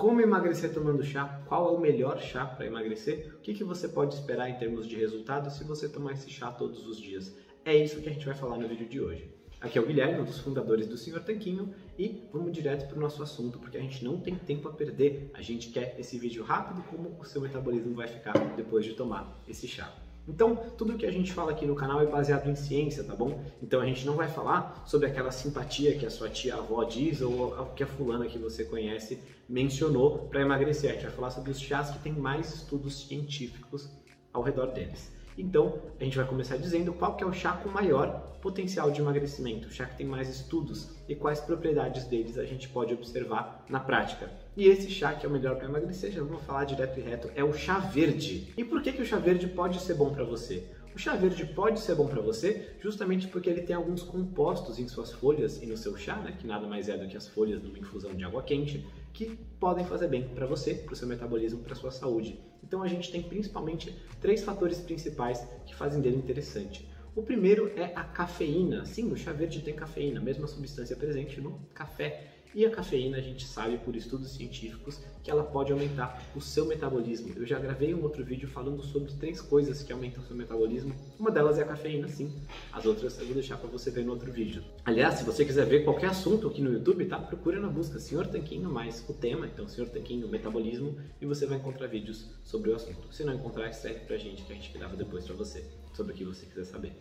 Como emagrecer tomando chá? Qual é o melhor chá para emagrecer? O que, que você pode esperar em termos de resultado se você tomar esse chá todos os dias? É isso que a gente vai falar no vídeo de hoje. Aqui é o Guilherme, um dos fundadores do Senhor Tanquinho, e vamos direto para o nosso assunto, porque a gente não tem tempo a perder. A gente quer esse vídeo rápido, como o seu metabolismo vai ficar depois de tomar esse chá. Então, tudo que a gente fala aqui no canal é baseado em ciência, tá bom? Então a gente não vai falar sobre aquela simpatia que a sua tia avó diz ou que a fulana que você conhece mencionou para emagrecer. A gente vai falar sobre os chás que têm mais estudos científicos ao redor deles. Então, a gente vai começar dizendo qual que é o chá com maior potencial de emagrecimento, o chá que tem mais estudos e quais propriedades deles a gente pode observar na prática. E esse chá que é o melhor para emagrecer, já vamos falar direto e reto, é o chá verde. E por que, que o chá verde pode ser bom para você? O chá verde pode ser bom para você justamente porque ele tem alguns compostos em suas folhas e no seu chá, né, que nada mais é do que as folhas numa infusão de água quente, que podem fazer bem para você, para o seu metabolismo, para a sua saúde. Então a gente tem principalmente três fatores principais que fazem dele interessante. O primeiro é a cafeína. Sim, o chá verde tem cafeína, mesma substância presente no café. E a cafeína, a gente sabe por estudos científicos que ela pode aumentar o seu metabolismo. Eu já gravei um outro vídeo falando sobre três coisas que aumentam o seu metabolismo. Uma delas é a cafeína, sim. As outras eu vou deixar para você ver no outro vídeo. Aliás, se você quiser ver qualquer assunto aqui no YouTube, tá? Procura na busca Senhor Tanquinho mais o tema, então Senhor Tanquinho metabolismo, e você vai encontrar vídeos sobre o assunto. Se não encontrar, escreve pra gente que a gente grava depois para você, sobre o que você quiser saber.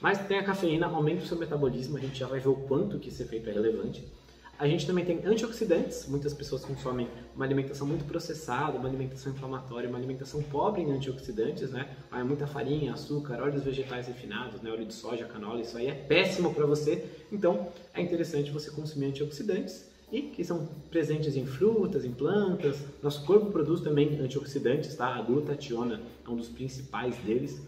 Mas tem a cafeína, aumenta o seu metabolismo, a gente já vai ver o quanto que esse efeito é relevante. A gente também tem antioxidantes, muitas pessoas consomem uma alimentação muito processada, uma alimentação inflamatória, uma alimentação pobre em antioxidantes, né? Há muita farinha, açúcar, óleos vegetais refinados, né? óleo de soja, canola, isso aí é péssimo para você. Então, é interessante você consumir antioxidantes e que são presentes em frutas, em plantas. Nosso corpo produz também antioxidantes, tá? A glutationa é um dos principais deles.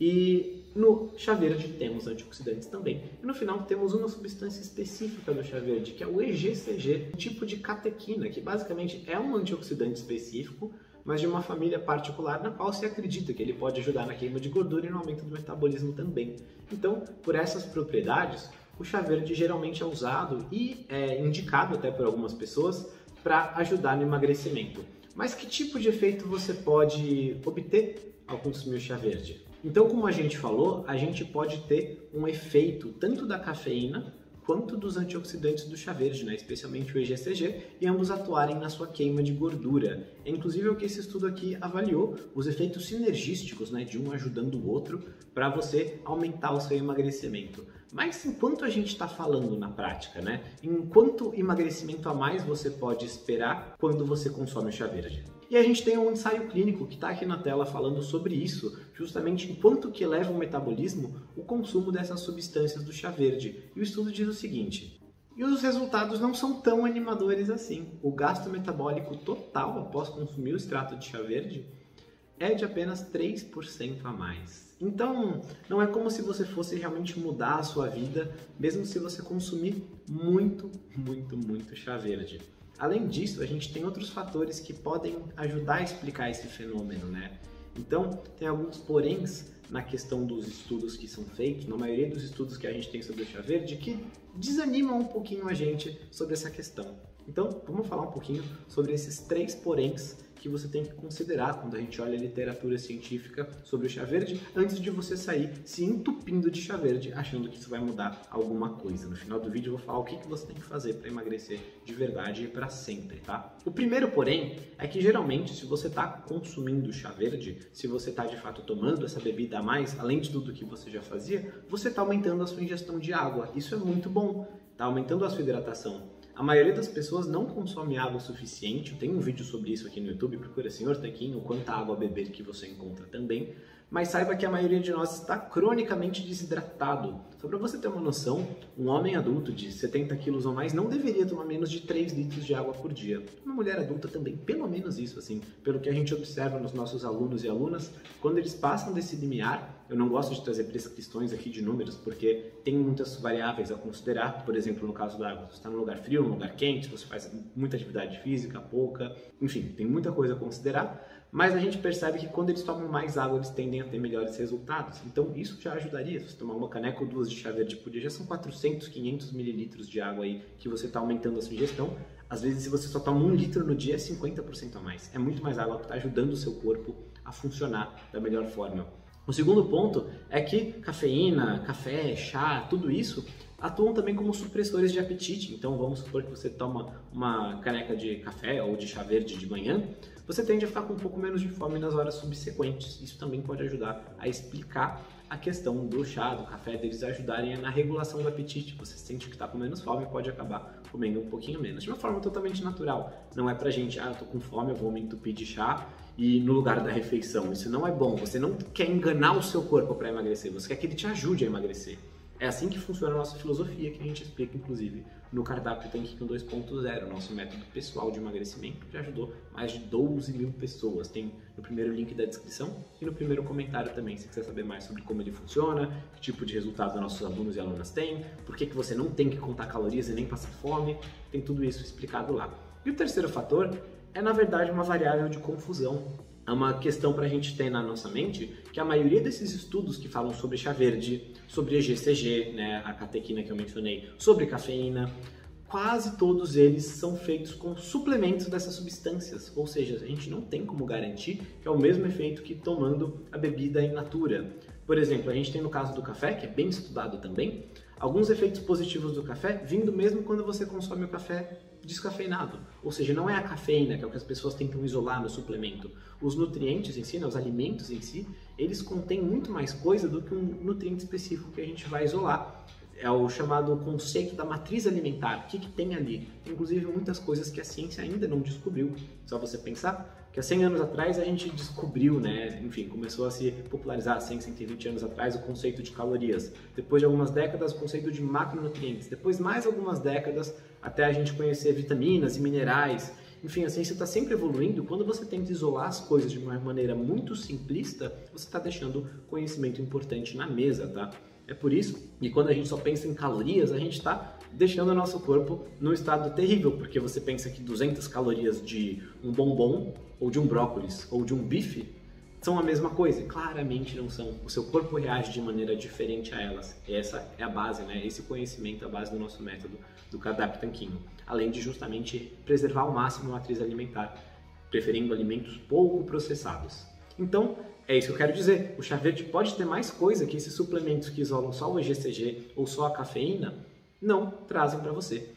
E no chá verde temos antioxidantes também. E no final temos uma substância específica do chá verde, que é o EGCG, um tipo de catequina, que basicamente é um antioxidante específico, mas de uma família particular na qual se acredita que ele pode ajudar na queima de gordura e no aumento do metabolismo também. Então, por essas propriedades, o chá verde geralmente é usado e é indicado até por algumas pessoas para ajudar no emagrecimento. Mas que tipo de efeito você pode obter ao consumir o chá verde? Então, como a gente falou, a gente pode ter um efeito tanto da cafeína quanto dos antioxidantes do chá verde, né? especialmente o EGCG, e ambos atuarem na sua queima de gordura. É inclusive o que esse estudo aqui avaliou, os efeitos sinergísticos né, de um ajudando o outro para você aumentar o seu emagrecimento. Mas enquanto a gente está falando na prática, né? Enquanto emagrecimento a mais você pode esperar quando você consome o chá verde? E a gente tem um ensaio clínico que está aqui na tela falando sobre isso, justamente enquanto que eleva o metabolismo o consumo dessas substâncias do chá verde. E o estudo diz o seguinte: e os resultados não são tão animadores assim. O gasto metabólico total após consumir o extrato de chá verde é de apenas 3% a mais. Então, não é como se você fosse realmente mudar a sua vida, mesmo se você consumir muito, muito, muito chá verde. Além disso, a gente tem outros fatores que podem ajudar a explicar esse fenômeno, né? Então, tem alguns poréns na questão dos estudos que são feitos, na maioria dos estudos que a gente tem sobre o chá verde, que desanimam um pouquinho a gente sobre essa questão. Então, vamos falar um pouquinho sobre esses três poréns que você tem que considerar quando a gente olha a literatura científica sobre o chá verde, antes de você sair se entupindo de chá verde, achando que isso vai mudar alguma coisa. No final do vídeo eu vou falar o que, que você tem que fazer para emagrecer de verdade e para sempre, tá? O primeiro, porém, é que geralmente se você está consumindo chá verde, se você está de fato tomando essa bebida a mais, além de tudo que você já fazia, você está aumentando a sua ingestão de água. Isso é muito bom, está aumentando a sua hidratação. A maioria das pessoas não consome água o suficiente. Tem um vídeo sobre isso aqui no YouTube, procura Senhor Tanquinho, quanta água beber que você encontra também mas saiba que a maioria de nós está cronicamente desidratado. Só para você ter uma noção, um homem adulto de 70 quilos ou mais não deveria tomar menos de 3 litros de água por dia. Uma mulher adulta também, pelo menos isso, assim, pelo que a gente observa nos nossos alunos e alunas, quando eles passam desse limiar, eu não gosto de trazer prescrições aqui de números, porque tem muitas variáveis a considerar, por exemplo, no caso da água, você está num lugar frio, num lugar quente, você faz muita atividade física, pouca, enfim, tem muita coisa a considerar, mas a gente percebe que quando eles tomam mais água, eles tendem tendem a ter melhores resultados. Então isso já ajudaria. Se você tomar uma caneca ou duas de chá verde por dia, já são 400, 500 mililitros de água aí que você está aumentando a sua ingestão. Às vezes, se você só toma um litro no dia, é 50% a mais. É muito mais água que está ajudando o seu corpo a funcionar da melhor forma. O segundo ponto é que cafeína, café, chá, tudo isso atuam também como supressores de apetite. Então, vamos supor que você toma uma caneca de café ou de chá verde de manhã, você tende a ficar com um pouco menos de fome nas horas subsequentes. Isso também pode ajudar a explicar a questão do chá, do café, deles ajudarem na regulação do apetite. Você sente que está com menos fome, pode acabar comendo um pouquinho menos. De uma forma totalmente natural. Não é pra gente, ah, eu tô com fome, eu vou me entupir de chá e no lugar da refeição. Isso não é bom. Você não quer enganar o seu corpo para emagrecer, você quer que ele te ajude a emagrecer. É assim que funciona a nossa filosofia, que a gente explica, inclusive, no cardápio Tanquinho 2.0, nosso método pessoal de emagrecimento, que ajudou mais de 12 mil pessoas. Tem no primeiro link da descrição e no primeiro comentário também, se quiser saber mais sobre como ele funciona, que tipo de resultado nossos alunos e alunas têm, por que, que você não tem que contar calorias e nem passar fome, tem tudo isso explicado lá. E o terceiro fator é, na verdade, uma variável de confusão é uma questão para a gente ter na nossa mente que a maioria desses estudos que falam sobre chá verde, sobre EGCG, né, a catequina que eu mencionei, sobre cafeína, quase todos eles são feitos com suplementos dessas substâncias, ou seja, a gente não tem como garantir que é o mesmo efeito que tomando a bebida in natura. Por exemplo, a gente tem no caso do café, que é bem estudado também, alguns efeitos positivos do café vindo mesmo quando você consome o café descafeinado. Ou seja, não é a cafeína, que é o que as pessoas tentam isolar no suplemento. Os nutrientes em si, né, os alimentos em si, eles contêm muito mais coisa do que um nutriente específico que a gente vai isolar. É o chamado conceito da matriz alimentar. O que, que tem ali? Inclusive, muitas coisas que a ciência ainda não descobriu. Só você pensar que há 100 anos atrás a gente descobriu, né, enfim, começou a se popularizar 100, 120 anos atrás o conceito de calorias. Depois de algumas décadas, o conceito de macronutrientes. Depois mais algumas décadas até a gente conhecer vitaminas e minerais. Enfim, a ciência está sempre evoluindo. Quando você tenta isolar as coisas de uma maneira muito simplista, você está deixando conhecimento importante na mesa, tá? É por isso que quando a gente só pensa em calorias, a gente está deixando o nosso corpo num estado terrível, porque você pensa que 200 calorias de um bombom, ou de um brócolis, ou de um bife, são a mesma coisa. Claramente não são. O seu corpo reage de maneira diferente a elas. Essa é a base, né? Esse conhecimento é a base do nosso método do cardápio tanquinho. Além de justamente preservar ao máximo a matriz alimentar, preferindo alimentos pouco processados. Então, é isso que eu quero dizer. O chá verde pode ter mais coisa que esses suplementos que isolam só o EGCG ou só a cafeína não trazem para você.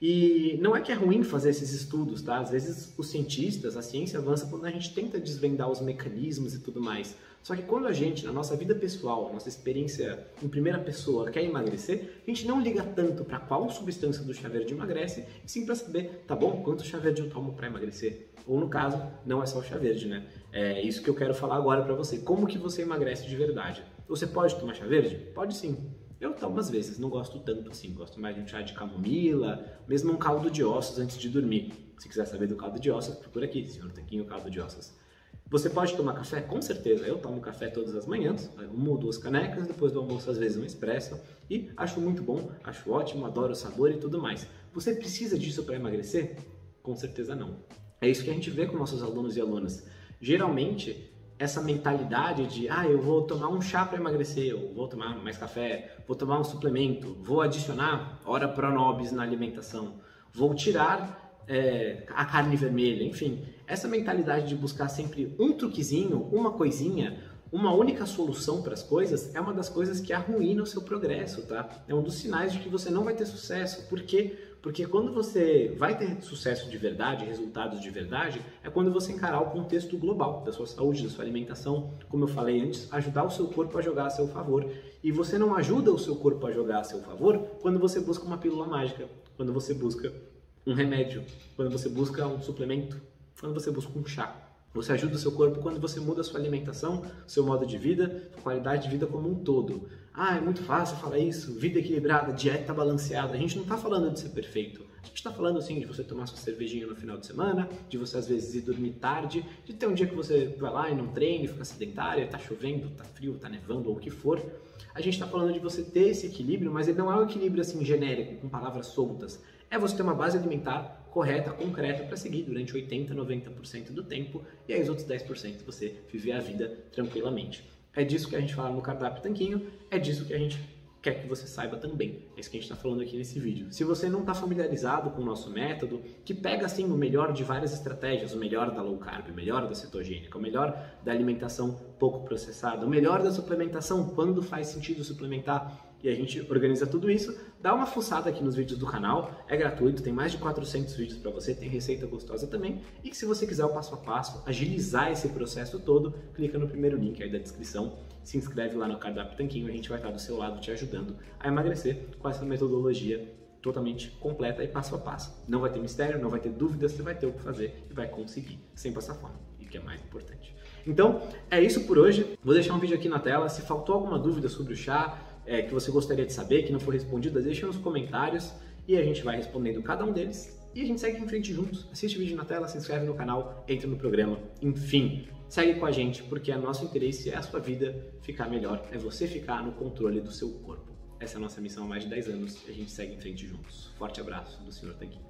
E não é que é ruim fazer esses estudos, tá? Às vezes os cientistas, a ciência avança quando a gente tenta desvendar os mecanismos e tudo mais. Só que quando a gente, na nossa vida pessoal, nossa experiência em primeira pessoa, quer emagrecer, a gente não liga tanto para qual substância do chá verde emagrece, sim para saber, tá bom, quanto chá verde eu tomo para emagrecer. Ou no caso, não é só o chá verde, né? É isso que eu quero falar agora para você. Como que você emagrece de verdade? Você pode tomar chá verde? Pode sim. Eu tomo às vezes, não gosto tanto assim, gosto mais de um chá de camomila, mesmo um caldo de ossos antes de dormir. Se quiser saber do caldo de ossos, procura aqui, senhor Tequinho Caldo de Ossos. Você pode tomar café? Com certeza. Eu tomo café todas as manhãs, uma ou duas canecas, depois do almoço às vezes um expresso e acho muito bom, acho ótimo, adoro o sabor e tudo mais. Você precisa disso para emagrecer? Com certeza não. É isso que a gente vê com nossos alunos e alunas. Geralmente, essa mentalidade de ah, eu vou tomar um chá para emagrecer, eu vou tomar mais café, vou tomar um suplemento, vou adicionar hora pronobis na alimentação, vou tirar é, a carne vermelha, enfim, essa mentalidade de buscar sempre um truquezinho, uma coisinha, uma única solução para as coisas é uma das coisas que arruína o seu progresso, tá? É um dos sinais de que você não vai ter sucesso. Por quê? Porque quando você vai ter sucesso de verdade, resultados de verdade, é quando você encarar o contexto global da sua saúde, da sua alimentação, como eu falei antes, ajudar o seu corpo a jogar a seu favor. E você não ajuda o seu corpo a jogar a seu favor quando você busca uma pílula mágica, quando você busca um remédio, quando você busca um suplemento, quando você busca um chá. Você ajuda o seu corpo quando você muda a sua alimentação, seu modo de vida, sua qualidade de vida como um todo. Ah, é muito fácil falar isso, vida equilibrada, dieta balanceada. A gente não está falando de ser perfeito. A gente está falando assim de você tomar sua cervejinha no final de semana, de você às vezes ir dormir tarde, de ter um dia que você vai lá e não treine, fica sedentário, está chovendo, está frio, está nevando ou o que for. A gente está falando de você ter esse equilíbrio, mas ele não é um equilíbrio assim genérico, com palavras soltas. É você ter uma base alimentar correta, concreta para seguir durante 80, 90% do tempo e aí os outros 10% você viver a vida tranquilamente. É disso que a gente fala no cardápio tanquinho, é disso que a gente quer que você saiba também. É isso que a gente está falando aqui nesse vídeo. Se você não está familiarizado com o nosso método, que pega assim o melhor de várias estratégias, o melhor da low carb, o melhor da cetogênica, o melhor da alimentação pouco processada, o melhor da suplementação, quando faz sentido suplementar, e a gente organiza tudo isso, dá uma fuçada aqui nos vídeos do canal, é gratuito, tem mais de 400 vídeos para você, tem receita gostosa também, e se você quiser o passo a passo, agilizar esse processo todo, clica no primeiro link aí da descrição, se inscreve lá no Cardápio Tanquinho, a gente vai estar do seu lado te ajudando a emagrecer com essa metodologia totalmente completa e passo a passo. Não vai ter mistério, não vai ter dúvidas, você vai ter o que fazer e vai conseguir, sem passar fome, e que é mais importante. Então, é isso por hoje. Vou deixar um vídeo aqui na tela. Se faltou alguma dúvida sobre o chá, é, que você gostaria de saber, que não foi respondida, deixa nos comentários e a gente vai respondendo cada um deles e a gente segue em frente juntos. Assiste o vídeo na tela, se inscreve no canal, entra no programa, enfim, segue com a gente porque é nosso interesse é a sua vida ficar melhor, é você ficar no controle do seu corpo. Essa é a nossa missão há mais de 10 anos e a gente segue em frente juntos. Forte abraço do Sr. Tanquinho.